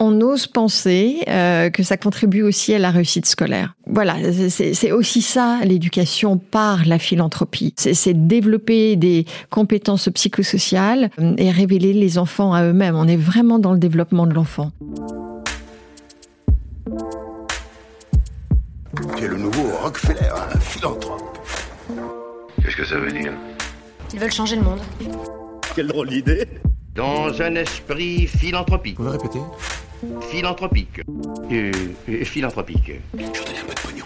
on ose penser euh, que ça contribue aussi à la réussite scolaire. Voilà, c'est aussi ça l'éducation par la philanthropie. C'est développer des compétences psychosociales euh, et révéler les enfants à eux-mêmes. On est vraiment dans le développement de l'enfant. Tu es le nouveau Rockefeller, un philanthrope. Qu'est-ce que ça veut dire? Ils veulent changer le monde. Quelle drôle d'idée Dans un esprit philanthropique. Vous pouvez répéter? Philanthropique. Euh, euh, philanthropique. Je donner un peu de pognon.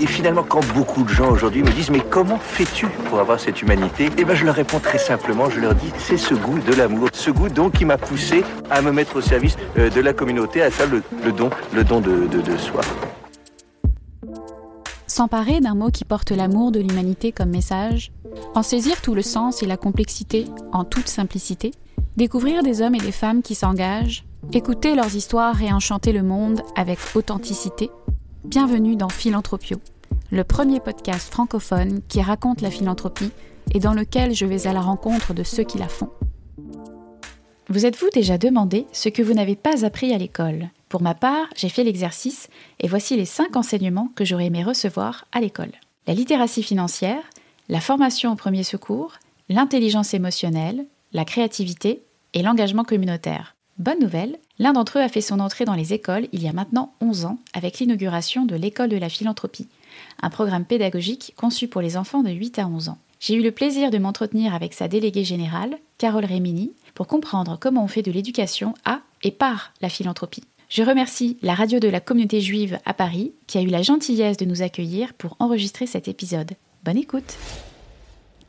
Et finalement, quand beaucoup de gens aujourd'hui me disent mais comment fais-tu pour avoir cette humanité? Eh ben, je leur réponds très simplement. Je leur dis c'est ce goût de l'amour, ce goût donc qui m'a poussé à me mettre au service euh, de la communauté, à faire le, le don, le don de, de, de soi. S'emparer d'un mot qui porte l'amour de l'humanité comme message, en saisir tout le sens et la complexité en toute simplicité, découvrir des hommes et des femmes qui s'engagent, écouter leurs histoires et enchanter le monde avec authenticité. Bienvenue dans Philanthropio, le premier podcast francophone qui raconte la philanthropie et dans lequel je vais à la rencontre de ceux qui la font. Vous êtes-vous déjà demandé ce que vous n'avez pas appris à l'école? Pour ma part, j'ai fait l'exercice et voici les cinq enseignements que j'aurais aimé recevoir à l'école. La littératie financière, la formation au premier secours, l'intelligence émotionnelle, la créativité et l'engagement communautaire. Bonne nouvelle, l'un d'entre eux a fait son entrée dans les écoles il y a maintenant 11 ans avec l'inauguration de l'école de la philanthropie, un programme pédagogique conçu pour les enfants de 8 à 11 ans. J'ai eu le plaisir de m'entretenir avec sa déléguée générale, Carole Rémini, pour comprendre comment on fait de l'éducation à et par la philanthropie. Je remercie la radio de la communauté juive à Paris qui a eu la gentillesse de nous accueillir pour enregistrer cet épisode. Bonne écoute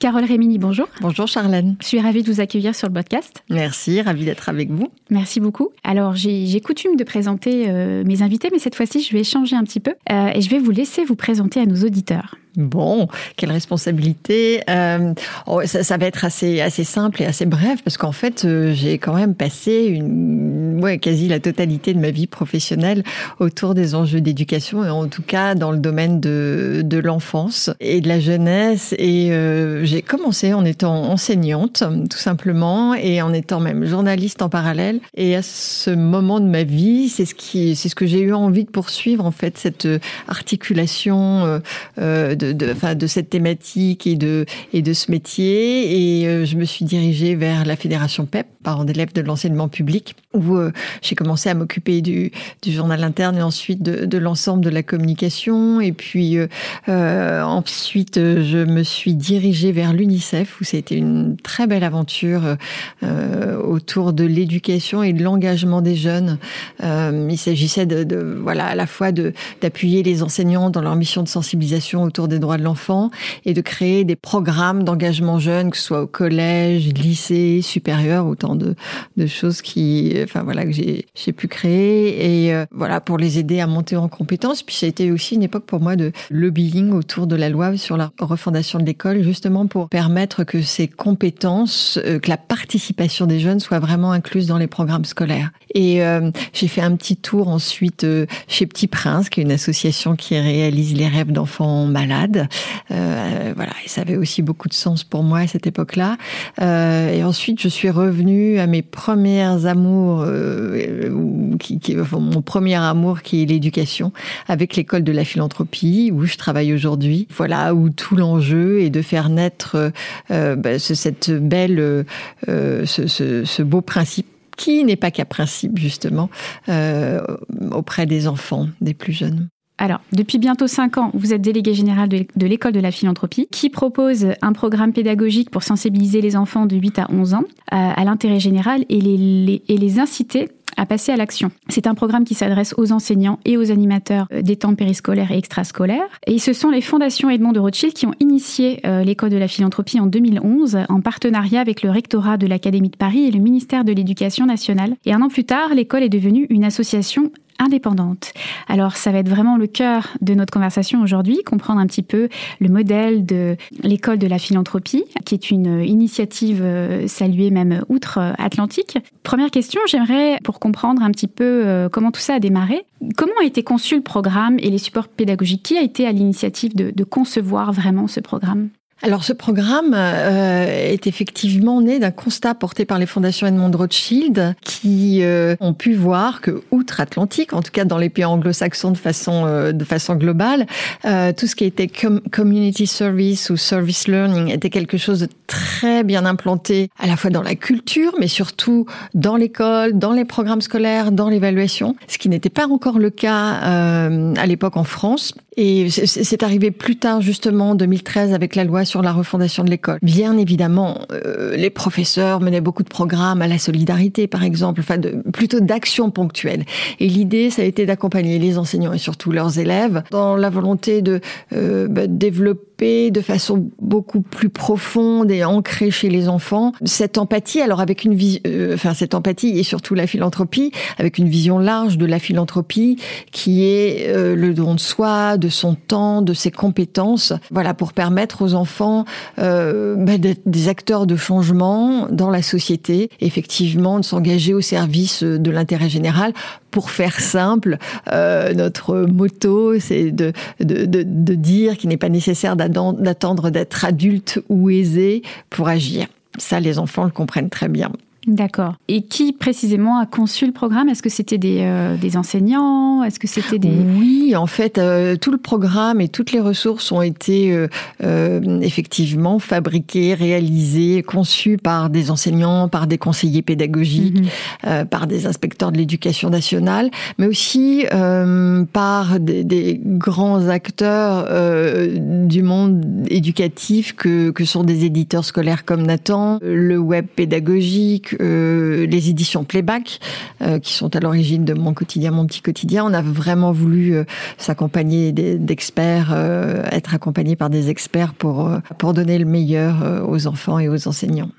Carole Rémini, bonjour. Bonjour Charlène. Je suis ravie de vous accueillir sur le podcast. Merci, ravie d'être avec vous. Merci beaucoup. Alors, j'ai coutume de présenter euh, mes invités, mais cette fois-ci, je vais changer un petit peu euh, et je vais vous laisser vous présenter à nos auditeurs. Bon, quelle responsabilité. Euh, oh, ça, ça, va être assez, assez simple et assez bref parce qu'en fait, euh, j'ai quand même passé une, ouais, quasi la totalité de ma vie professionnelle autour des enjeux d'éducation et en tout cas dans le domaine de, de l'enfance et de la jeunesse. Et euh, j'ai commencé en étant enseignante, tout simplement, et en étant même journaliste en parallèle. Et à ce moment de ma vie, c'est ce qui, c'est ce que j'ai eu envie de poursuivre en fait, cette articulation. Euh, de, de, cette thématique et de, ce métier. Et euh, je me suis dirigée vers la fédération PEP, parents d'élèves de l'enseignement public, où euh, j'ai commencé à m'occuper du, journal interne et ensuite de, l'ensemble de la communication. Et puis euh, ensuite, je me suis dirigée vers l'UNICEF, où c'était une très belle aventure autour de l'éducation et de l'engagement des jeunes. il s'agissait de, de, voilà, à la fois d'appuyer les enseignants dans leur mission de sensibilisation autour des droits de l'enfant et de créer des programmes d'engagement jeune, que ce soit au collège, lycée, supérieur, autant de, de choses qui, enfin voilà, que j'ai, j'ai pu créer et euh, voilà pour les aider à monter en compétences. Puis ça a été aussi une époque pour moi de lobbying autour de la loi sur la refondation de l'école, justement pour permettre que ces compétences, euh, que la participation des jeunes soit vraiment incluse dans les programmes scolaires. Et euh, j'ai fait un petit tour ensuite chez Petit Prince, qui est une association qui réalise les rêves d'enfants malades euh, voilà, et ça avait aussi beaucoup de sens pour moi à cette époque-là. Euh, et ensuite, je suis revenue à mes premières amours, euh, mon premier amour qui est l'éducation, avec l'école de la philanthropie où je travaille aujourd'hui. Voilà, où tout l'enjeu est de faire naître ce, beau principe qui n'est pas qu'un principe justement euh, auprès des enfants, des plus jeunes. Alors, depuis bientôt cinq ans, vous êtes délégué général de l'école de la philanthropie, qui propose un programme pédagogique pour sensibiliser les enfants de 8 à 11 ans euh, à l'intérêt général et les, et les inciter à passer à l'action. C'est un programme qui s'adresse aux enseignants et aux animateurs euh, des temps périscolaires et extrascolaires. Et ce sont les fondations Edmond de Rothschild qui ont initié euh, l'école de la philanthropie en 2011 en partenariat avec le rectorat de l'Académie de Paris et le ministère de l'Éducation nationale. Et un an plus tard, l'école est devenue une association indépendante. Alors ça va être vraiment le cœur de notre conversation aujourd'hui, comprendre un petit peu le modèle de l'école de la philanthropie, qui est une initiative euh, saluée même outre-Atlantique. Première question, j'aimerais pour comprendre un petit peu euh, comment tout ça a démarré, comment a été conçu le programme et les supports pédagogiques? Qui a été à l'initiative de, de concevoir vraiment ce programme? Alors ce programme euh, est effectivement né d'un constat porté par les fondations Edmond Rothschild qui euh, ont pu voir que outre-Atlantique, en tout cas dans les pays anglo-saxons de façon euh, de façon globale, euh, tout ce qui était com community service ou service learning était quelque chose de très bien implanté à la fois dans la culture, mais surtout dans l'école, dans les programmes scolaires, dans l'évaluation, ce qui n'était pas encore le cas euh, à l'époque en France. Et c'est arrivé plus tard, justement, en 2013, avec la loi sur la refondation de l'école. Bien évidemment, euh, les professeurs menaient beaucoup de programmes à la solidarité, par exemple, enfin, plutôt d'actions ponctuelles. Et l'idée, ça a été d'accompagner les enseignants et surtout leurs élèves dans la volonté de euh, bah, développer de façon beaucoup plus profonde et ancrée chez les enfants cette empathie. Alors avec une vision, euh, enfin cette empathie et surtout la philanthropie, avec une vision large de la philanthropie qui est le don de soi, de son temps, de ses compétences. Voilà pour permettre aux enfants euh, bah, d'être des acteurs de changement dans la société, effectivement de s'engager au service de l'intérêt général pour faire simple, euh, notre motto, c'est de, de, de, de dire qu'il n'est pas nécessaire d'attendre d'être adulte ou aisé pour agir. Ça, les enfants le comprennent très bien. D'accord. Et qui précisément a conçu le programme? Est-ce que c'était des, euh, des enseignants? Est-ce que c'était des... Oui, en fait, euh, tout le programme et toutes les ressources ont été euh, euh, effectivement fabriquées, réalisées, conçues par des enseignants, par des conseillers pédagogiques, Mhm. par des inspecteurs de l'éducation nationale, mais aussi euh, par des, des grands acteurs euh, du monde éducatif que, que sont des éditeurs scolaires comme Nathan, le web pédagogique, euh, les éditions Playback, euh, qui sont à l'origine de Mon quotidien, mon petit quotidien. On a vraiment voulu euh, s'accompagner d'experts, euh, être accompagné par des experts pour, euh, pour donner le meilleur aux enfants et aux enseignants.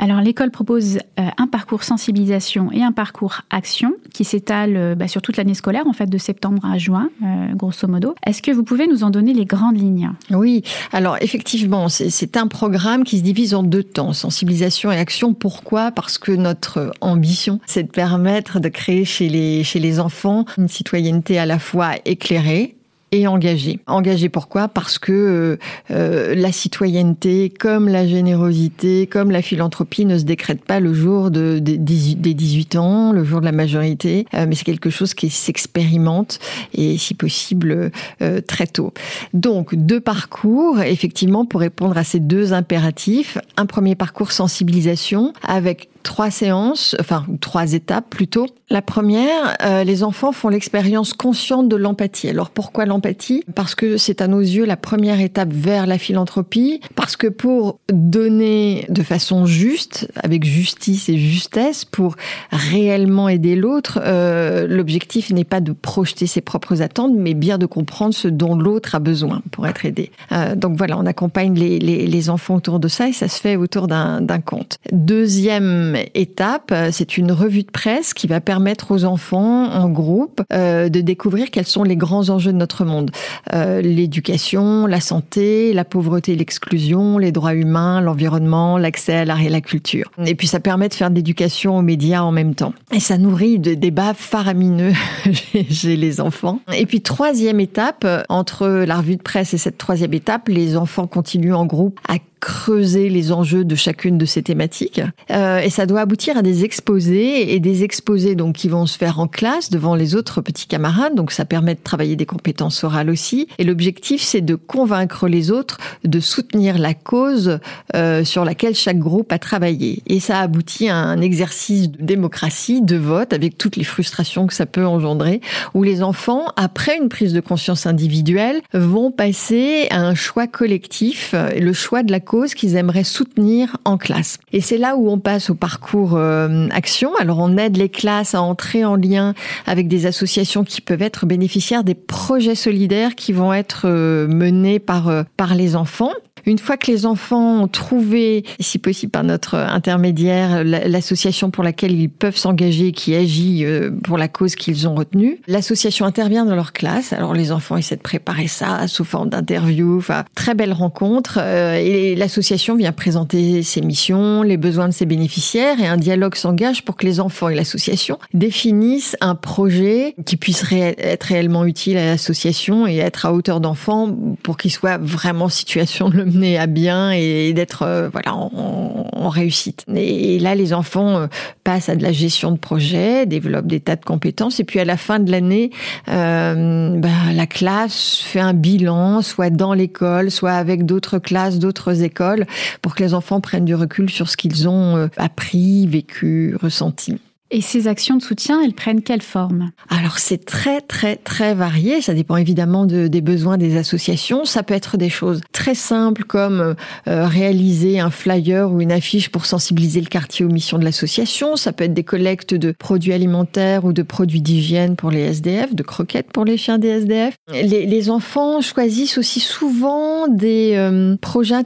Alors l'école propose euh, un parcours sensibilisation et un parcours action qui s'étale euh, bah, sur toute l'année scolaire, en fait de septembre à juin, euh, grosso modo. Est-ce que vous pouvez nous en donner les grandes lignes? Oui, alors effectivement, c'est- un programme qui se divise en deux temps, sensibilisation et action. Pourquoi? Parce que notre ambition, c'est de permettre de créer chez les enfants une citoyenneté à la fois éclairée, et engagée. Engagée pourquoi? Parce que euh, euh, la citoyenneté, comme la générosité, comme la philanthropie, ne se décrète pas le jour de, 18 des 18 ans, le jour de la majorité, euh, mais c'est quelque chose qui s'expérimente et, si possible, euh, très tôt. Donc, deux parcours, effectivement, pour répondre à ces deux impératifs. Un premier parcours sensibilisation avec trois séances, enfin trois étapes plutôt. La première, euh, les enfants font l'expérience consciente de l'empathie. Alors pourquoi l'empathie? Parce que c'est à nos yeux la première étape vers la philanthropie, parce que pour donner de façon juste, avec justice et justesse, pour réellement aider l'autre, euh, l'objectif n'est pas de projeter ses propres attentes, mais bien de comprendre ce dont l'autre a besoin pour être aidé. Euh, donc voilà, on accompagne les, les, enfants autour de ça et ça se fait autour d'un conte. Deuxième étape, euh, c'est une revue de presse qui va permettre aux enfants en groupe euh, de découvrir quels sont les grands enjeux de notre monde. Euh, L'éducation, la santé, la pauvreté et l'exclusion, les droits humains, l'environnement, l'accès à l'art et la culture. Et puis ça permet de faire de l'éducation aux médias en même temps. Et ça nourrit de débats faramineux chez- chez les enfants. Et puis troisième étape, euh, entre la revue de presse et cette troisième étape, les enfants continuent en groupe à creuser les enjeux de chacune de ces thématiques. Euh, et ça doit aboutir à des exposés et des exposés donc qui vont se faire en classe devant les autres petits camarades. Donc ça permet de travailler des compétences orales aussi. Et l'objectif c'est de convaincre les autres de soutenir la cause euh, sur laquelle chaque groupe a travaillé. Et ça aboutit à un exercice de démocratie, de vote, avec toutes les frustrations que ça peut engendrer, où les enfants, après une prise de conscience individuelle, vont passer à un choix collectif, le choix de la qu'ils aimeraient soutenir en classe. Et c'est là où on passe au parcours euh, action. Alors on aide les classes à entrer en lien avec des associations qui peuvent être bénéficiaires des projets solidaires qui vont être euh, menés par euh, par les enfants. Une fois que les enfants ont trouvé, si possible par notre intermédiaire, la- l'association pour laquelle ils peuvent s'engager, qui agit euh, pour la cause qu'ils ont retenue, l'association intervient dans leur classe. Alors les enfants essaient de préparer ça sous forme d'interview, enfin très belle rencontre. euh, et l'association vient présenter ses missions, les besoins de ses bénéficiaires, et un dialogue s'engage pour que les enfants et l'association définissent un projet qui puisse être réellement utile à l'association et être à hauteur d'enfant pour qu'il soit vraiment situation de le à bien et d'être euh, voilà en, réussite. Et, là, les enfants euh, passent à de la gestion de projet, développent des tas de compétences, et puis à la fin de l'année, euh, bah, la classe fait un bilan, soit dans l'école, soit avec d'autres classes, d'autres écoles, pour que les enfants prennent du recul sur ce qu'ils ont appris, vécu, ressenti. Et ces actions de soutien, elles prennent quelle forme? Alors c'est très très très varié, ça dépend évidemment de, des besoins des associations. Ça peut être des choses très simples comme euh, réaliser un flyer ou une affiche pour sensibiliser le quartier aux missions de l'association. Ça peut être des collectes de produits alimentaires ou de produits d'hygiène pour les SDF, de croquettes pour les chiens des SDF. Les, enfants choisissent aussi souvent des euh, projets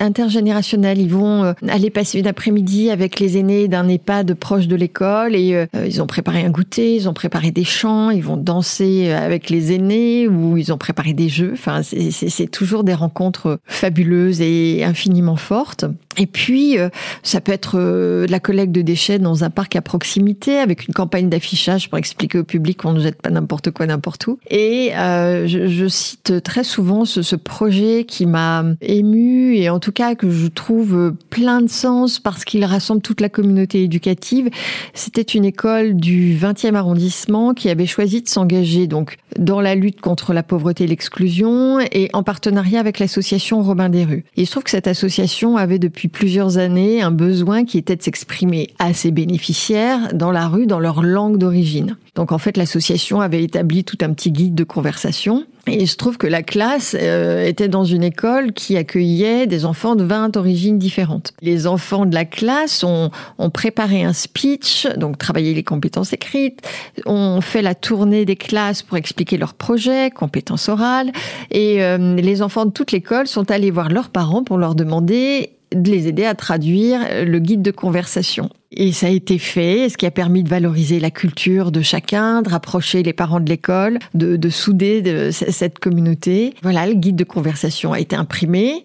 intergénérationnels. Ils vont euh, aller passer une après-midi avec les aînés d'un EHPAD proche de l'école et euh, ils ont préparé un goûter, ils ont préparé des chants, ils vont danser avec les aînés ou ils ont préparé des jeux. Enfin, c'est toujours des rencontres fabuleuses et infiniment fortes. Et puis, euh, ça peut être euh, la collecte de déchets dans un parc à proximité avec une campagne d'affichage pour expliquer au public qu'on ne jette pas n'importe quoi n'importe où. Et euh, je, je, cite très souvent ce, ce projet qui m'a ému et en tout cas que je trouve plein de sens parce qu'il rassemble toute la communauté éducative. C'était une école du 20e arrondissement qui avait choisi de s'engager donc dans la lutte contre la pauvreté et l'exclusion et en partenariat avec l'association Robin des rues. Et je trouve que cette association avait depuis depuis plusieurs années un besoin qui était de s'exprimer à ses bénéficiaires dans la rue, dans leur langue d'origine. Donc en fait, l'association avait établi tout un petit guide de conversation. Et il se trouve que la classe euh, était dans une école qui accueillait des enfants de 20 origines différentes. Les enfants de la classe ont, préparé un speech, donc travaillé les compétences écrites, ont fait la tournée des classes pour expliquer leurs projets, compétences orales, et euh, les enfants de toute l'école sont allés voir leurs parents pour leur demander de les aider à traduire le guide de conversation. Et ça a été fait, ce qui a permis de valoriser la culture de chacun, de rapprocher les parents de l'école, de, de, souder de cette communauté. Voilà, le guide de conversation a été imprimé.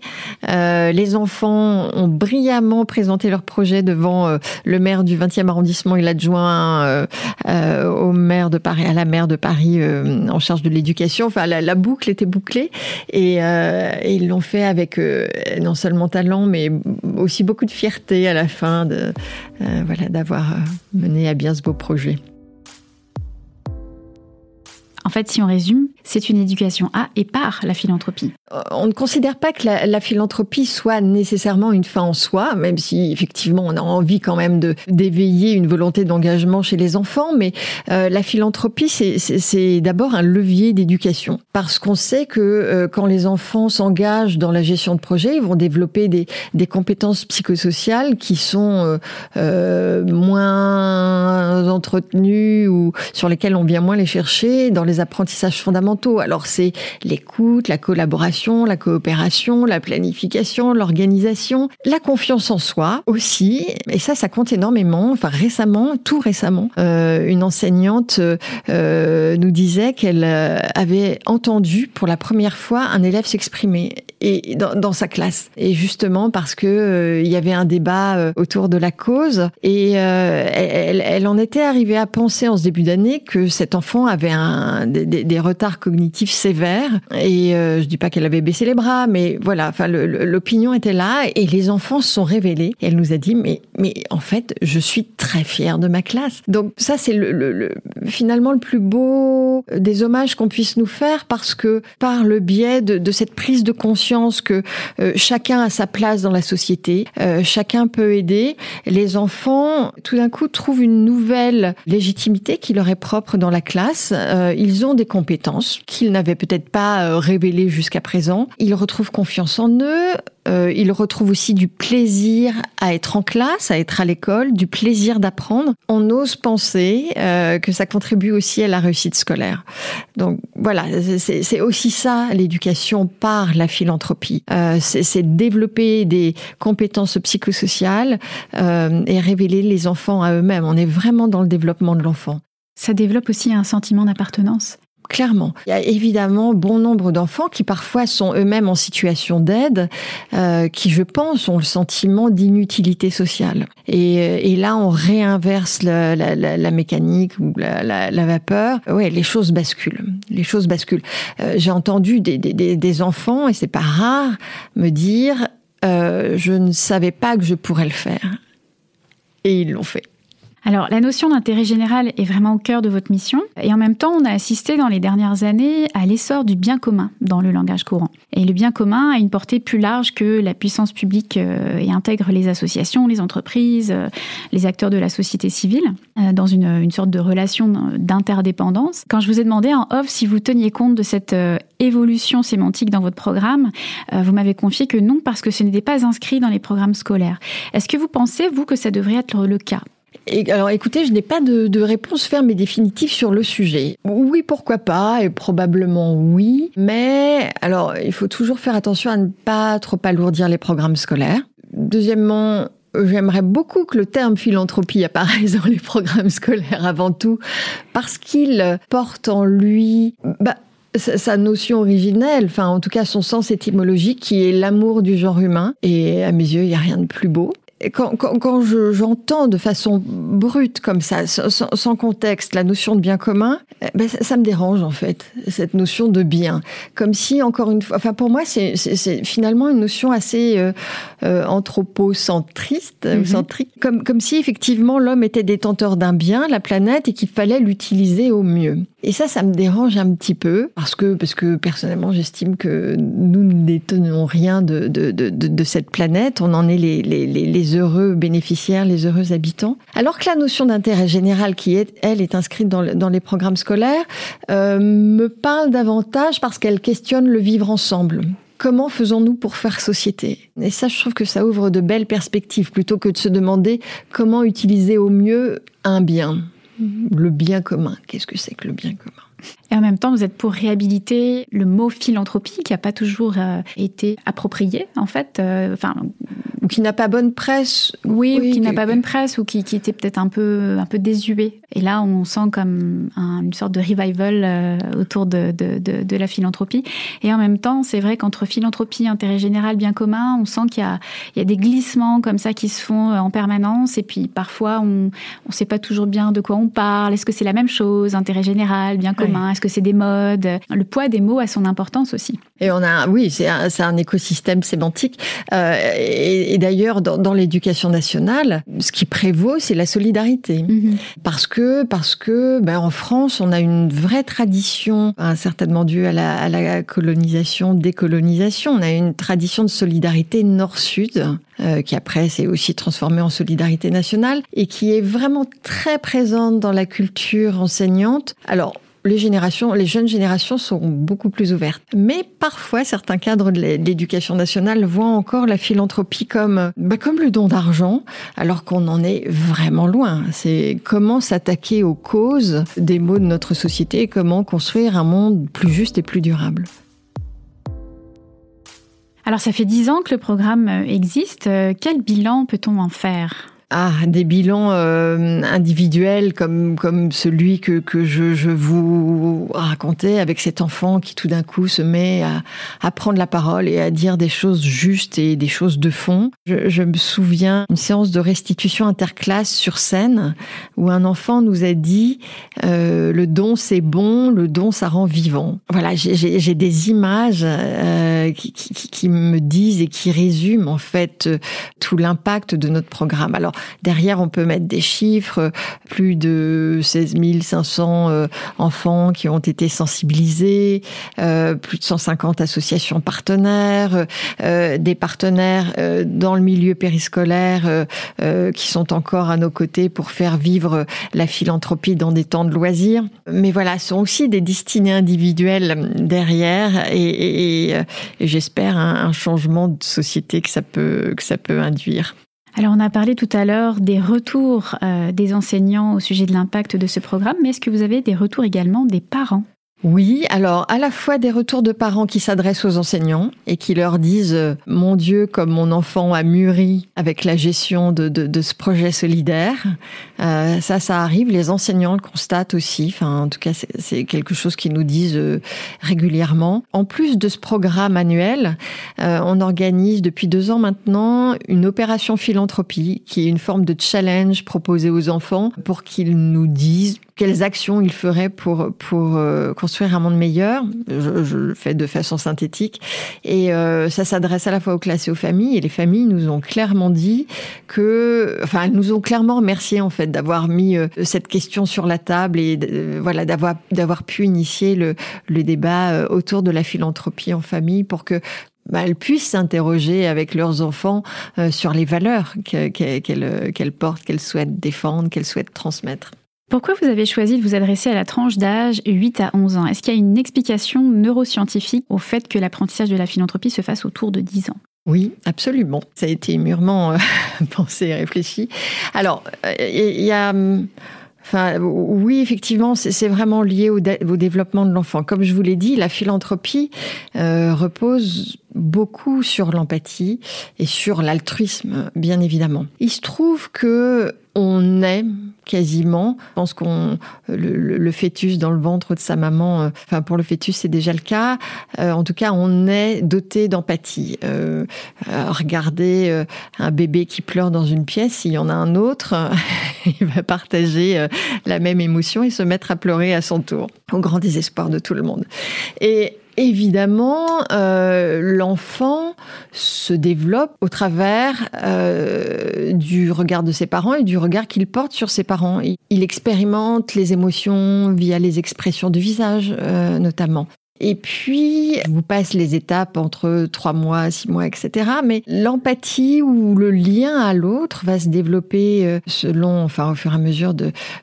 Euh, les enfants ont brillamment présenté leur projet devant euh, le maire du 20e arrondissement et l'adjoint euh, euh, au maire de Paris, à la maire de Paris euh, en charge de l'éducation. Enfin, la, boucle était bouclée et, et ils l'ont fait avec non seulement talent, mais aussi beaucoup de fierté à la fin de voilà, d'avoir euh, mené à bien ce beau projet. En fait, si on résume, c'est une éducation à et par la philanthropie. Euh, on ne considère pas que la, la, philanthropie soit nécessairement une fin en soi, même si effectivement on a envie quand même de d'éveiller une volonté d'engagement chez les enfants, mais euh, la philanthropie c'est d'abord un levier d'éducation parce qu'on sait que euh, quand les enfants s'engagent dans la gestion de projets, ils vont développer des, compétences psychosociales qui sont moins entretenues ou sur lesquelles on vient moins les chercher dans les apprentissages fondamentaux. Alors c'est l'écoute, la collaboration, la coopération, la planification, l'organisation, la confiance en soi aussi. Et ça, ça compte énormément. Enfin, récemment, tout récemment, euh, une enseignante euh, nous disait qu'elle euh, avait entendu pour la première fois un élève s'exprimer et dans, sa classe. Et justement parce que euh, y avait un débat euh, autour de la cause et euh, elle, en était arrivée à penser en ce début d'année que cet enfant avait un, des, des, retards cognitifs sévères. Et je dis pas qu'elle avait baissé les bras, mais voilà. Enfin, l'opinion était là et les enfants se sont révélés. Et elle nous a dit mais mais en fait je suis très fière de ma classe. Donc ça c'est le, le, le, finalement le plus beau des hommages qu'on puisse nous faire parce que par le biais de, de cette prise de conscience que euh, chacun a sa place dans la société, euh, chacun peut aider. Les enfants, tout d'un coup, trouvent une nouvelle légitimité qui leur est propre dans la classe. Euh, ils ont des compétences qu'ils n'avaient peut-être pas révélées jusqu'à présent. Ils retrouvent confiance en eux, euh, il retrouve aussi du plaisir à être en classe, à être à l'école, du plaisir d'apprendre. On ose penser euh, que ça contribue aussi à la réussite scolaire. Donc voilà, c'est aussi ça l'éducation par la philanthropie. Euh, c'est développer des compétences psychosociales euh, et révéler les enfants à eux-mêmes. On est vraiment dans le développement de l'enfant. Ça développe aussi un sentiment d'appartenance clairement. Il y a évidemment bon nombre d'enfants qui parfois sont eux-mêmes en situation d'aide, euh, qui je pense ont le sentiment d'inutilité sociale. Et, et, là, on réinverse la, mécanique ou la, vapeur. Ouais, les choses basculent. Les choses basculent. Euh, J'ai entendu des, enfants, et c'est pas rare, me dire euh, je ne savais pas que je pourrais le faire. Et ils l'ont fait. Alors, la notion d'intérêt général est vraiment au cœur de votre mission. Et en même temps, on a assisté dans les dernières années à l'essor du bien commun dans le langage courant. Et le bien commun a une portée plus large que la puissance publique euh, et intègre les associations, les entreprises, euh, les acteurs de la société civile euh, dans une, une sorte de relation d'interdépendance. Quand je vous ai demandé en off si vous teniez compte de cette évolution sémantique dans votre programme, vous m'avez confié que non parce que ce n'était pas inscrit dans les programmes scolaires. Est-ce que vous pensez, vous, que ça devrait être le cas? Alors écoutez, je n'ai pas de, de, réponse ferme et définitive sur le sujet. Oui, pourquoi pas, et probablement oui, mais alors il faut toujours faire attention à ne pas trop alourdir les programmes scolaires. Deuxièmement, J'aimerais beaucoup que le terme philanthropie apparaisse dans les programmes scolaires avant tout, parce qu'il porte en lui bah, sa notion originelle, enfin en tout cas son sens étymologique, qui est l'amour du genre humain. Et à mes yeux, il n'y a rien de plus beau quand, j'entends de façon brute comme ça, sans, sans, contexte, la notion de bien commun, eh ben ça, ça, me dérange en fait, cette notion de bien. Comme si, encore une fois, enfin pour moi, c'est finalement une notion assez euh, euh, anthropocentriste, mm -hmm. centrique, comme, comme si effectivement l'homme était détenteur d'un bien, la planète, et qu'il fallait l'utiliser au mieux. Et ça, ça me dérange un petit peu, parce que, parce que personnellement, j'estime que nous ne détenons rien de, de, de, de, cette planète, on en est les, les, les heureux bénéficiaires, les heureux habitants. Alors que la notion d'intérêt général qui est, elle, est inscrite dans, les programmes scolaires, euh, me parle davantage parce qu'elle questionne le vivre ensemble. Comment faisons-nous pour faire société? Et ça, je trouve que ça ouvre de belles perspectives plutôt que de se demander comment utiliser au mieux un bien. Le bien commun. Qu'est-ce que c'est que le bien commun? Et en même temps, vous êtes pour réhabiliter le mot philanthropie qui n'a pas toujours euh, été approprié, en fait. Euh, enfin, ou qui n'a pas bonne presse. Oui, oui ou qui n'a pas bonne presse ou qui, qui était peut-être un peu, un peu désuet. Et là, on sent comme un, une sorte de revival euh, autour de, de, de, de, la philanthropie. Et en même temps, c'est vrai qu'entre philanthropie, intérêt général, bien commun, on sent qu'il y y a des glissements comme ça qui se font en permanence. Et puis parfois, on ne sait pas toujours bien de quoi on parle. Est-ce que c'est la même chose, intérêt général, bien commun Est-ce que c'est des modes? Le poids des mots a son importance aussi. Et on a, oui, c'est un, un, écosystème sémantique. Euh, et, et d'ailleurs, dans, dans l'éducation nationale, ce qui prévaut, c'est la solidarité. Mm -hmm. Parce que, parce que, ben, en France, on a une vraie tradition, hein, certainement due à la, à la colonisation, décolonisation. On a une tradition de solidarité nord-sud, euh, qui après s'est aussi transformée en solidarité nationale et qui est vraiment très présente dans la culture enseignante. Alors, les générations, les jeunes générations sont beaucoup plus ouvertes. Mais parfois, certains cadres de l'éducation nationale voient encore la philanthropie comme, bah, comme le don d'argent, alors qu'on en est vraiment loin. C'est comment s'attaquer aux causes des maux de notre société et comment construire un monde plus juste et plus durable. Alors, ça fait dix ans que le programme existe. Quel bilan peut-on en faire? Ah, des bilans euh, individuels comme comme celui que que je, je vous racontais avec cet enfant qui tout d'un coup se met à, à prendre la parole et à dire des choses justes et des choses de fond. Je, je me souviens une séance de restitution interclasse sur scène où un enfant nous a dit euh, le don c'est bon, le don ça rend vivant. Voilà, j'ai des images euh, qui, qui, qui me disent et qui résument en fait tout l'impact de notre programme. Alors Derrière, on peut mettre des chiffres, plus de 16 500 euh, enfants qui ont été sensibilisés, euh, plus de 150 associations partenaires, euh, des partenaires dans le milieu périscolaire qui sont encore à nos côtés pour faire vivre la philanthropie dans des temps de loisirs. Mais voilà, ce sont aussi des destinées individuelles derrière et j'espère un, un changement de société que ça peut, que ça peut induire. Alors on a parlé tout à l'heure des retours euh, des enseignants au sujet de l'impact de ce programme, mais est-ce que vous avez des retours également des parents? Oui, alors à la fois des retours de parents qui s'adressent aux enseignants et qui leur disent euh, Mon Dieu, comme mon enfant a mûri avec la gestion de, de, de ce projet solidaire. Euh, ça, ça arrive. Les enseignants le constatent aussi. Enfin, en tout cas, c'est quelque chose qu'ils nous disent euh, régulièrement. En plus de ce programme annuel, euh, on organise depuis deux ans maintenant une opération philanthropie qui est une forme de challenge proposé aux enfants pour qu'ils nous disent quelles actions ils feraient pour pour euh, construire un monde meilleur. Je, je, le fais de façon synthétique et euh, ça s'adresse à la fois aux classes et aux familles. Et les familles nous ont clairement dit que, enfin, elles nous ont clairement remercié en fait d'avoir mis euh, cette question sur la table et euh, voilà d'avoir d'avoir pu initier le le débat autour de la philanthropie en famille pour que bah, elles puissent s'interroger avec leurs enfants euh, sur les valeurs qu'elles qu'elles qu'elles portent, qu'elles souhaitent défendre, qu'elles souhaitent transmettre. Pourquoi vous avez choisi de vous adresser à la tranche d'âge 8 à 11 ans? Est-ce qu'il y a une explication neuroscientifique au fait que l'apprentissage de la philanthropie se fasse autour de 10 ans? Oui, absolument. Ça a été mûrement euh, pensé et réfléchi. Alors, il euh, y a... Enfin, oui, effectivement, c'est vraiment lié au, au, développement de l'enfant. Comme je vous l'ai dit, la philanthropie euh, repose beaucoup sur l'empathie et sur l'altruisme, bien évidemment. Il se trouve que on est quasiment, je pense qu'on le, fœtus dans le ventre de sa maman, euh, enfin pour le fœtus c'est déjà le cas. Euh, en tout cas, on est doté d'empathie. Euh, regardez un bébé qui pleure dans une pièce, s'il y en a un autre, il va partager la même émotion et se mettre à pleurer à son tour, au grand désespoir de tout le monde. Et évidemment, euh, l'enfant se développe au travers euh, du regard de ses parents et du regard qu'il porte sur ses parents. Il expérimente les émotions via les expressions du visage, euh, notamment. Et puis, je vous passe les étapes entre trois mois, six mois, etc. Mais l'empathie ou le lien à l'autre va se développer euh, selon, enfin, au fur et à mesure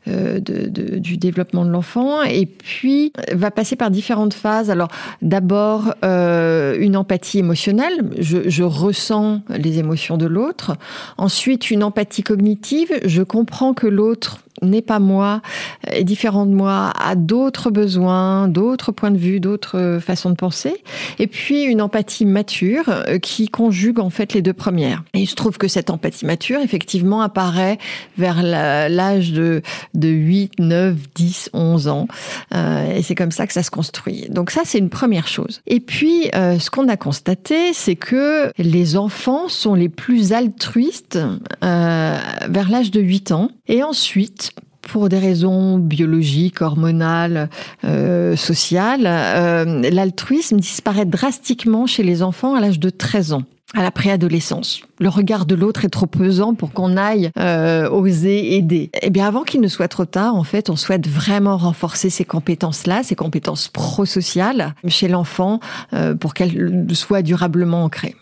euh, du développement de l'enfant. Et puis, va passer par différentes phases. Alors, d'abord, euh, une empathie émotionnelle. Je ressens les émotions de l'autre. Ensuite, une empathie cognitive. Je comprends que l'autre n'est pas moi, est différent de moi, a d'autres besoins, d'autres points de vue, d'autres façons de penser. Et puis une empathie mature euh, qui conjugue en fait les deux premières. Et je trouve que cette empathie mature, effectivement, apparaît vers l'âge de, de 8, 9, 10, 11 ans. Euh, et c'est comme ça que ça se construit. Donc ça, c'est une première chose. Et puis, euh, ce qu'on a constaté, c'est que les enfants sont les plus altruistes euh, vers l'âge de 8 ans. Et ensuite, pour des raisons biologiques, hormonales, euh, sociales, euh, l'altruisme disparaît drastiquement chez les enfants à l'âge de 13 ans à la préadolescence. Le regard de l'autre est trop pesant pour qu'on aille euh, oser aider. Eh bien, avant qu'il ne soit trop tard, en fait, on souhaite vraiment renforcer ces compétences-là, ces compétences prosociales chez l'enfant euh, pour qu'elles soient durablement ancrées.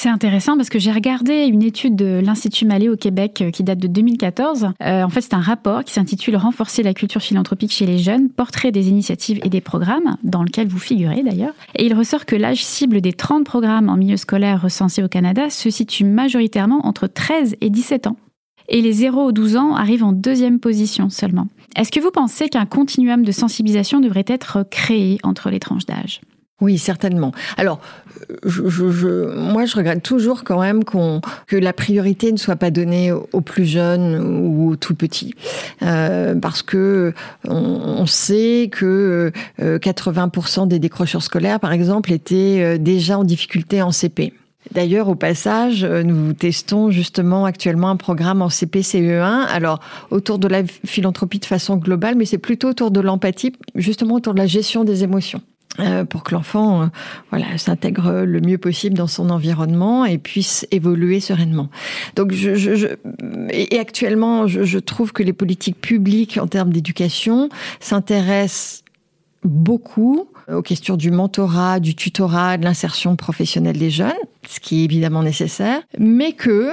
C'est intéressant parce que j'ai regardé une étude de l'Institut Malais au Québec qui date de 2014. Euh, en fait, c'est un rapport qui s'intitule Renforcer la culture philanthropique chez les jeunes, portrait des initiatives et des programmes, dans lequel vous figurez d'ailleurs. Et il ressort que l'âge cible des 30 programmes en milieu scolaire recensés au Canada se situe majoritairement entre 13 et 17 ans. Et les 0 aux 12 ans arrivent en deuxième position seulement. Est-ce que vous pensez qu'un continuum de sensibilisation devrait être créé entre les tranches d'âge? Oui, certainement. Alors, je, je, je, moi, je regrette toujours quand même que la priorité ne soit pas donnée aux plus jeunes ou aux tout petits, euh, parce que on, on sait que euh, 80% des décrocheurs scolaires, par exemple, étaient euh, déjà en difficulté en CP. D'ailleurs, au passage, nous testons justement actuellement un programme en CP-CE1, alors autour de la philanthropie de façon globale, mais c'est plutôt autour de l'empathie, justement autour de la gestion des émotions. Euh, pour que l'enfant euh, voilà s'intègre le mieux possible dans son environnement et puisse évoluer sereinement. Donc je, je, je et actuellement je, je trouve que les politiques publiques en termes d'éducation s'intéressent beaucoup aux questions du mentorat, du tutorat, de l'insertion professionnelle des jeunes, ce qui est évidemment nécessaire, mais que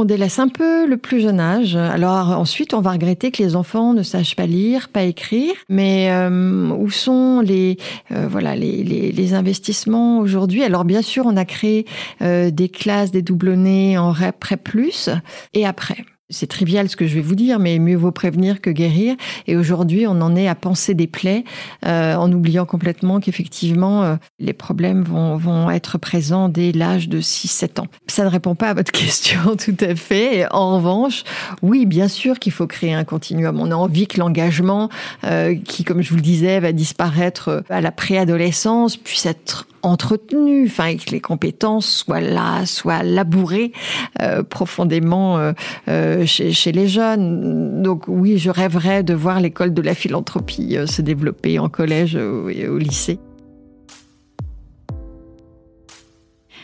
on délaisse un peu le plus jeune âge. Alors ensuite, on va regretter que les enfants ne sachent pas lire, pas écrire. Mais euh, où sont les euh, voilà les, les, les investissements aujourd'hui? Alors bien sûr, on a créé euh, des classes, des doublonnés en REP, plus et après. C'est trivial ce que je vais vous dire, mais mieux vaut prévenir que guérir. Et aujourd'hui, on en est à penser des plaies, euh, en oubliant complètement qu'effectivement, euh, les problèmes vont, vont être présents dès l'âge de 6-7 ans. Ça ne répond pas à votre question tout à fait. Et en revanche, oui, bien sûr qu'il faut créer un continuum. On a envie que l'engagement, euh, qui, comme je vous le disais, va disparaître à la préadolescence, puisse être entretenu, enfin que les compétences soient là, soient labourées euh, profondément euh, euh, chez, les jeunes. Donc oui, je rêverais de voir l'école de la philanthropie se développer en collège et au lycée.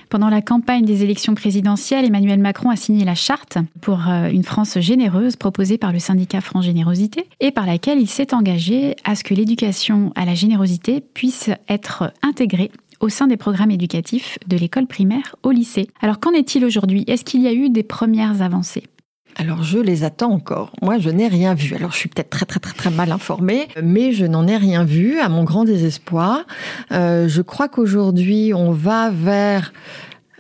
Pendant la campagne des élections présidentielles, Emmanuel Macron a signé la charte pour une France généreuse proposée par le syndicat France Générosité et par laquelle il s'est engagé à ce que l'éducation à la générosité puisse être intégrée au sein des programmes éducatifs de l'école primaire au lycée. Alors qu'en est-il aujourd'hui? Est-ce qu'il y a eu des premières avancées? Alors je les attends encore. Moi, je n'ai rien vu. Alors je suis peut-être très très très très mal informée, mais je n'en ai rien vu, à mon grand désespoir. Euh, je crois qu'aujourd'hui, on va vers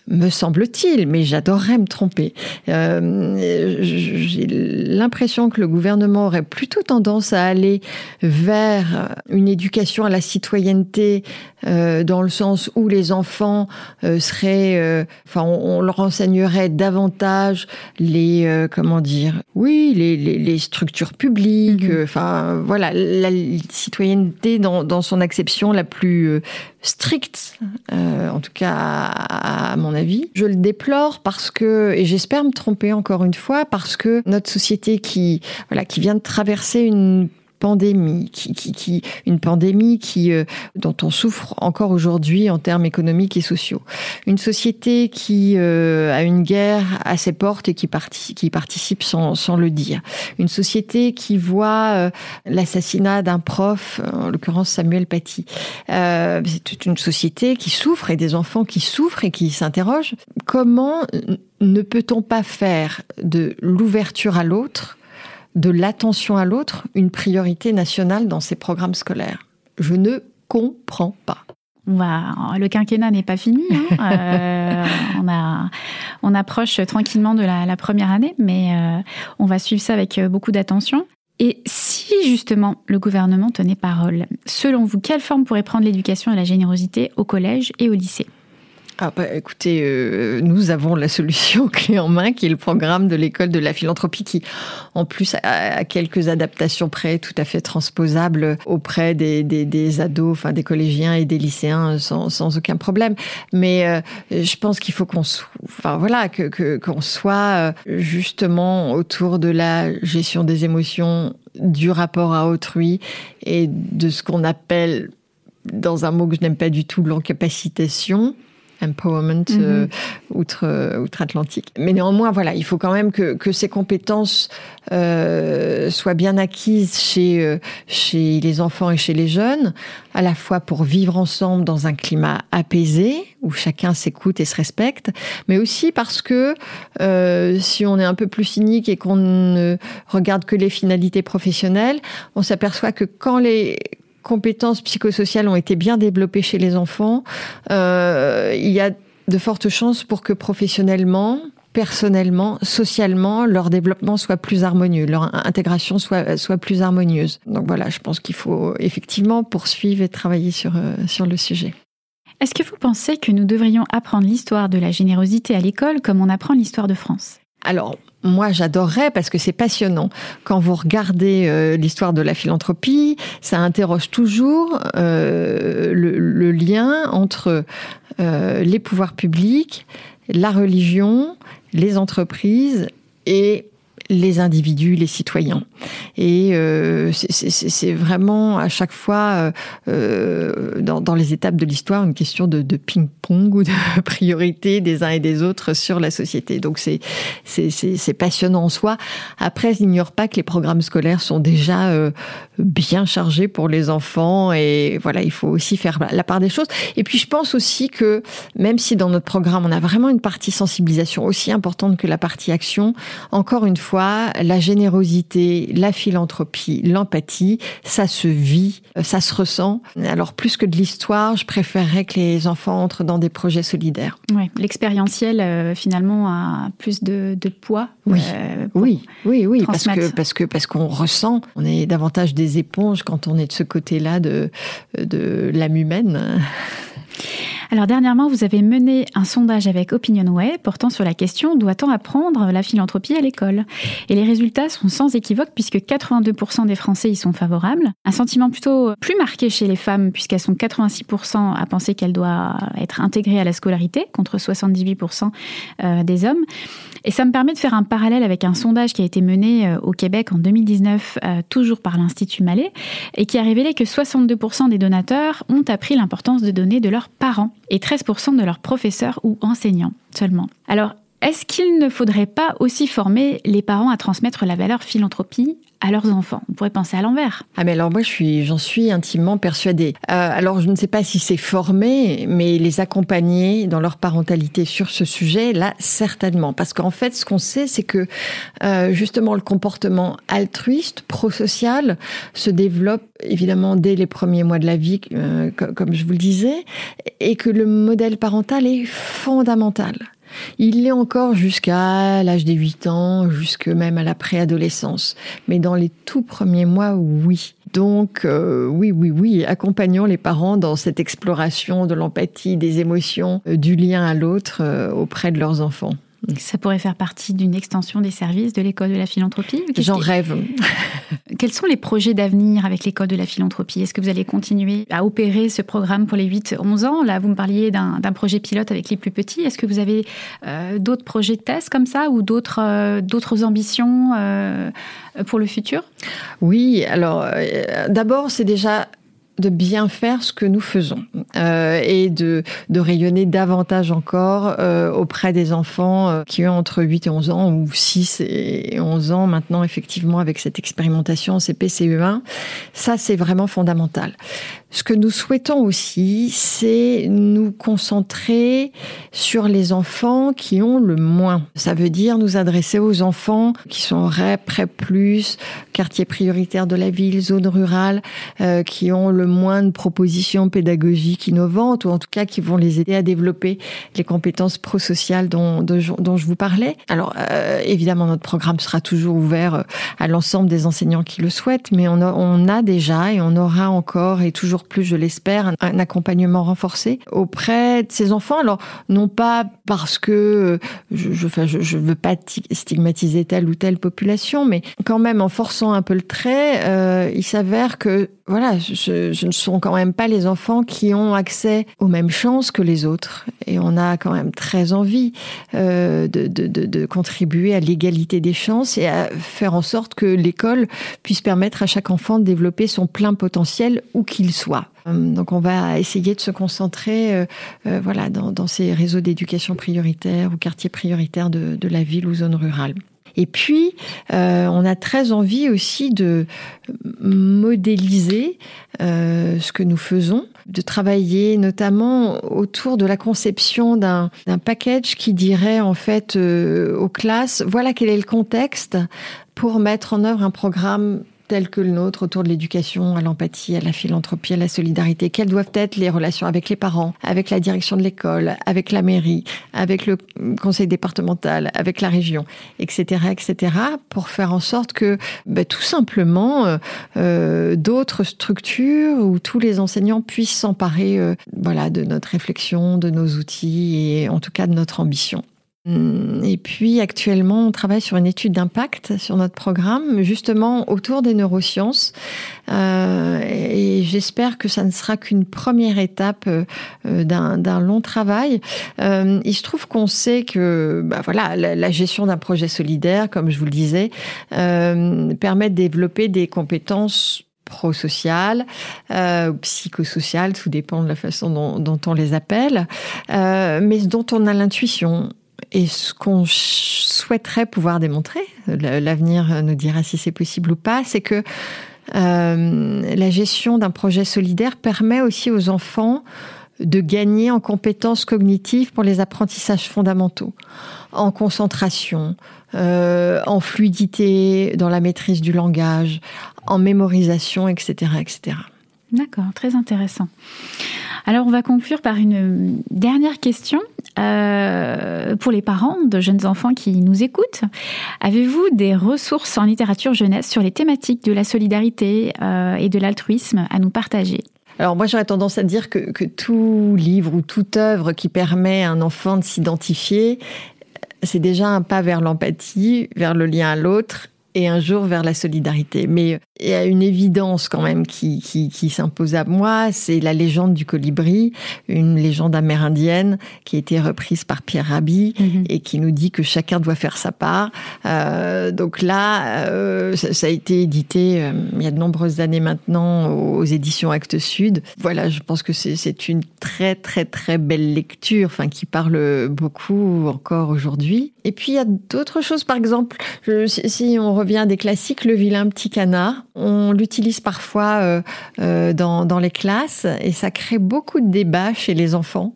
me semble-t-il, mais j'adorerais me tromper. Euh, J'ai l'impression que le gouvernement aurait plutôt tendance à aller vers une éducation à la citoyenneté euh, dans le sens où les enfants euh, seraient, euh, enfin, on, leur enseignerait davantage les, comment dire, oui, les, les, les structures publiques, mhm. enfin, voilà, la citoyenneté dans, dans, son acception la plus stricte, en tout cas à, à mon avis. Je le déplore parce que, et j'espère me tromper encore une fois, parce que notre société qui, voilà, qui vient de traverser une pandémie, qui, une pandémie qui, euh, dont on souffre encore aujourd'hui en termes économiques et sociaux. Une société qui euh, a une guerre à ses portes et qui, participe, sans, le dire. Une société qui voit euh, l'assassinat d'un prof, en l'occurrence Samuel Paty. C'est une société qui souffre et des enfants qui souffrent et qui s'interrogent. Comment ne peut-on pas faire de l'ouverture à l'autre de l'attention à l'autre une priorité nationale dans ces programmes scolaires. Je ne comprends pas. le quinquennat n'est pas fini. Hein. Euh, on, a, on approche tranquillement de la, première année, mais euh, on va suivre ça avec euh, beaucoup d'attention. Et si justement le gouvernement tenait parole, selon vous, quelle forme pourrait prendre l'éducation et la générosité au collège et au lycée? Ah bah, écoutez, euh, nous avons la solution clé en main, qui est le programme de l'école de la philanthropie, qui, en plus, a, quelques adaptations près, tout à fait transposables auprès des, des, des, ados, enfin des collégiens et des lycéens, sans, sans aucun problème. Mais euh, je pense qu'il faut qu'on, enfin voilà, que qu'on soit euh, justement autour de la gestion des émotions, du rapport à autrui et de ce qu'on appelle dans un mot que je n'aime pas du tout, l'encapacitation, empowerment euh, outre euh, outre-Atlantique. Mais néanmoins, voilà, il faut quand même que, que ces compétences euh, soient bien acquises chez chez les enfants et chez les jeunes, à la fois pour vivre ensemble dans un climat apaisé où chacun s'écoute et se respecte, mais aussi parce que euh, si on est un peu plus cynique et qu'on ne regarde que les finalités professionnelles, on s'aperçoit que quand les compétences psychosociales ont été bien développées chez les enfants, euh, il y a de fortes chances pour que professionnellement, personnellement, socialement, leur développement soit plus harmonieux, leur intégration soit, soit plus harmonieuse. Donc voilà, je pense qu'il faut effectivement poursuivre et travailler sur, euh, sur le sujet. Est-ce que vous pensez que nous devrions apprendre l'histoire de la générosité à l'école comme on apprend l'histoire de France? Alors, moi, j'adorerais parce que c'est passionnant. Quand vous regardez euh, l'histoire de la philanthropie, ça interroge toujours euh, le, lien entre euh, les pouvoirs publics, la religion, les entreprises et les individus, les citoyens. Et euh, c'est vraiment à chaque fois, euh, euh, dans, les étapes de l'histoire, une question de, ping-pong ou de priorité des uns et des autres sur la société. Donc c'est passionnant en soi. Après, je n'ignore pas que les programmes scolaires sont déjà bien chargés pour les enfants et voilà, il faut aussi faire la part des choses. Et puis je pense aussi que même si dans notre programme on a vraiment une partie sensibilisation aussi importante que la partie action, encore une fois, fois, la générosité, la philanthropie, l'empathie, ça se vit, ça se ressent. Alors plus que de l'histoire, je préférerais que les enfants entrent dans des projets solidaires. Oui, l'expérientiel euh, finalement a plus de, de poids. Oui, euh, oui, oui, oui, parce que parce que parce qu'on ressent, on est davantage des éponges quand on est de ce côté-là de de l'âme humaine. Alors dernièrement, vous avez mené un sondage avec OpinionWay portant sur la question doit-on apprendre la philanthropie à l'école? Et les résultats sont sans équivoque puisque 82% des Français y sont favorables. Un sentiment plutôt plus marqué chez les femmes puisqu'elles sont 86% à penser qu'elle doit être intégrée à la scolarité contre 78% euh, des hommes. Et ça me permet de faire un parallèle avec un sondage qui a été mené euh, au Québec en 2019, euh, toujours par l'Institut Mallet, et qui a révélé que 62% des donateurs ont appris l'importance de donner de leurs parents et 13% de leurs professeurs ou enseignants seulement. Est-ce qu'il ne faudrait pas aussi former les parents à transmettre la valeur philanthropie à leurs enfants? On pourrait penser à l'envers. Ah mais alors moi je suis j'en suis intimement persuadée. Euh, alors je ne sais pas si c'est formé, mais les accompagner dans leur parentalité sur ce sujet là certainement parce qu'en fait ce qu'on sait c'est que euh, justement le comportement altruiste, prosocial se développe évidemment dès les premiers mois de la vie euh, co- comme je vous le disais et que le modèle parental est fondamental. Il l'est encore jusqu'à l'âge des 8 ans, jusque même à la préadolescence. Mais dans les tout premiers mois, oui. Donc, euh, oui, oui, oui, accompagnons les parents dans cette exploration de l'empathie, des émotions, euh, du lien à l'autre euh, auprès de leurs enfants. Ça pourrait faire partie d'une extension des services de l'école de la philanthropie J'en rêve. Quels sont les projets d'avenir avec l'école de la philanthropie? Est-ce que vous allez continuer à opérer ce programme pour les 8-11 ans? Là, vous me parliez d'un projet pilote avec les plus petits. Est-ce que vous avez euh, d'autres projets de test comme ça ou d'autres euh, d'autres ambitions euh, pour le futur? Oui, alors d'abord, c'est déjà de bien faire ce que nous faisons euh, et de, de rayonner davantage encore euh, auprès des enfants euh, qui ont entre 8 et 11 ans ou 6 et 11 ans maintenant effectivement avec cette expérimentation CP-CE1. Ça, c'est vraiment fondamental. Ce que nous souhaitons aussi, c'est nous concentrer sur les enfants qui ont le moins. Ça veut dire nous adresser aux enfants qui sont REP, PREP+, quartier prioritaire de la ville, zone rurale, euh, qui ont le moins de propositions pédagogiques innovantes ou en tout cas qui vont les aider à développer les compétences prosociales dont, dont je vous parlais. Alors euh, évidemment, notre programme sera toujours ouvert euh, à l'ensemble des enseignants qui le souhaitent, mais on a, on a déjà et on aura encore et toujours plus, je l'espère, un, accompagnement renforcé auprès de ces enfants. Alors non pas parce que euh, je, je veux pas ti- stigmatiser telle ou telle population, mais quand même en forçant un peu le trait, euh, il s'avère que voilà, je, je ne sont quand même pas les enfants qui ont accès aux mêmes chances que les autres, et on a quand même très envie euh, de, de, de, de contribuer à l'égalité des chances et à faire en sorte que l'école puisse permettre à chaque enfant de développer son plein potentiel où qu'il soit. Euh, Donc on va essayer de se concentrer euh, euh, voilà, dans, dans ces réseaux d'éducation prioritaire ou quartiers prioritaires de, de la ville ou zone rurale. Et puis, euh, on a très envie aussi de modéliser euh, ce que nous faisons, de travailler notamment autour de la conception d'un package qui dirait en fait euh, aux classes, voilà quel est le contexte pour mettre en œuvre un programme tel que le nôtre autour de l'éducation, à l'empathie, à la philanthropie, à la solidarité. Quelles doivent être les relations avec les parents, avec la direction de l'école, avec la mairie, avec le conseil départemental, avec la région, etc., etc., pour faire en sorte que, bah, tout simplement, euh, euh, d'autres structures où tous les enseignants puissent s'emparer, euh, voilà, de notre réflexion, de nos outils et en tout cas de notre ambition. Hum, Et puis actuellement, on travaille sur une étude d'impact sur notre programme, justement autour des neurosciences. Euh, et j'espère que ça ne sera qu'une première étape euh, d'un long travail. Euh, il se trouve qu'on sait que, bah voilà, la, gestion d'un projet solidaire, comme je vous le disais, euh, permet de développer des compétences prosociales, euh, psychosociales, tout dépend de la façon dont, dont on les appelle, euh, mais dont on a l'intuition. Et ce qu'on souhaiterait pouvoir démontrer, l'avenir nous dira si c'est possible ou pas, c'est que euh, la gestion d'un projet solidaire permet aussi aux enfants de gagner en compétences cognitives pour les apprentissages fondamentaux, en concentration, euh, en fluidité dans la maîtrise du langage, en mémorisation, etc. etc. D'accord, très intéressant. Alors on va conclure par une dernière question euh, pour les parents de jeunes enfants qui nous écoutent. Avez-vous des ressources en littérature jeunesse sur les thématiques de la solidarité euh, et de l'altruisme à nous partager? Alors moi j'aurais tendance à dire que, que, tout livre ou toute œuvre qui permet à un enfant de s'identifier, c'est déjà un pas vers l'empathie, vers le lien à l'autre et un jour vers la solidarité. Mais il y a une évidence quand même qui, qui, qui s'impose à moi, c'est la légende du colibri, une légende amérindienne qui a été reprise par Pierre Rabhi mhm. et qui nous dit que chacun doit faire sa part. Euh, donc là, euh, ça, ça, a été édité euh, il y a de nombreuses années maintenant aux éditions Actes Sud. Voilà, je pense que c'est une très très très belle lecture, enfin qui parle beaucoup encore aujourd'hui. Et puis il y a d'autres choses, par exemple, je, si on revient à des classiques, Le vilain petit canard. On l'utilise parfois euh, euh, dans, les classes et ça crée beaucoup de débats chez les enfants,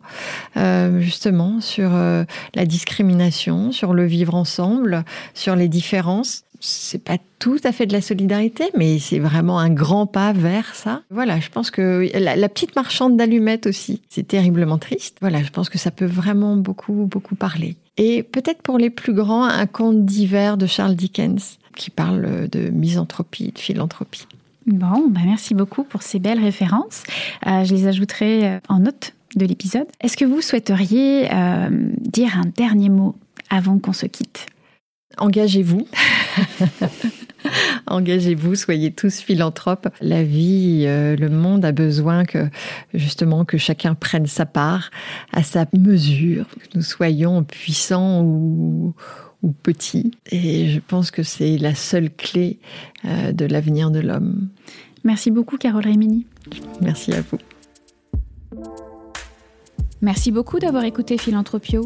euh, justement, sur la discrimination, sur le vivre ensemble, sur les différences c'est pas tout à fait de la solidarité, mais c'est vraiment un grand pas vers ça. Voilà, je pense que la, petite marchande d'allumettes aussi, c'est terriblement triste. Voilà, je pense que ça peut vraiment beaucoup, beaucoup parler. Et peut-être pour les plus grands, un conte d'hiver de Charles Dickens qui parle de misanthropie, de philanthropie. Bon, bah merci beaucoup pour ces belles références. Euh, je les ajouterai euh, en note de l'épisode. Est-ce que vous souhaiteriez euh, dire un dernier mot avant qu'on se quitte? Engagez-vous. Engagez-vous, soyez tous philanthropes. La vie, le monde a besoin que justement que chacun prenne sa part à sa mesure, que nous soyons puissants ou, ou petit. Et je pense que c'est la seule clé euh, de l'avenir de l'homme. Merci beaucoup, Carole Rémini. Merci à vous. Merci beaucoup d'avoir écouté Philanthropio.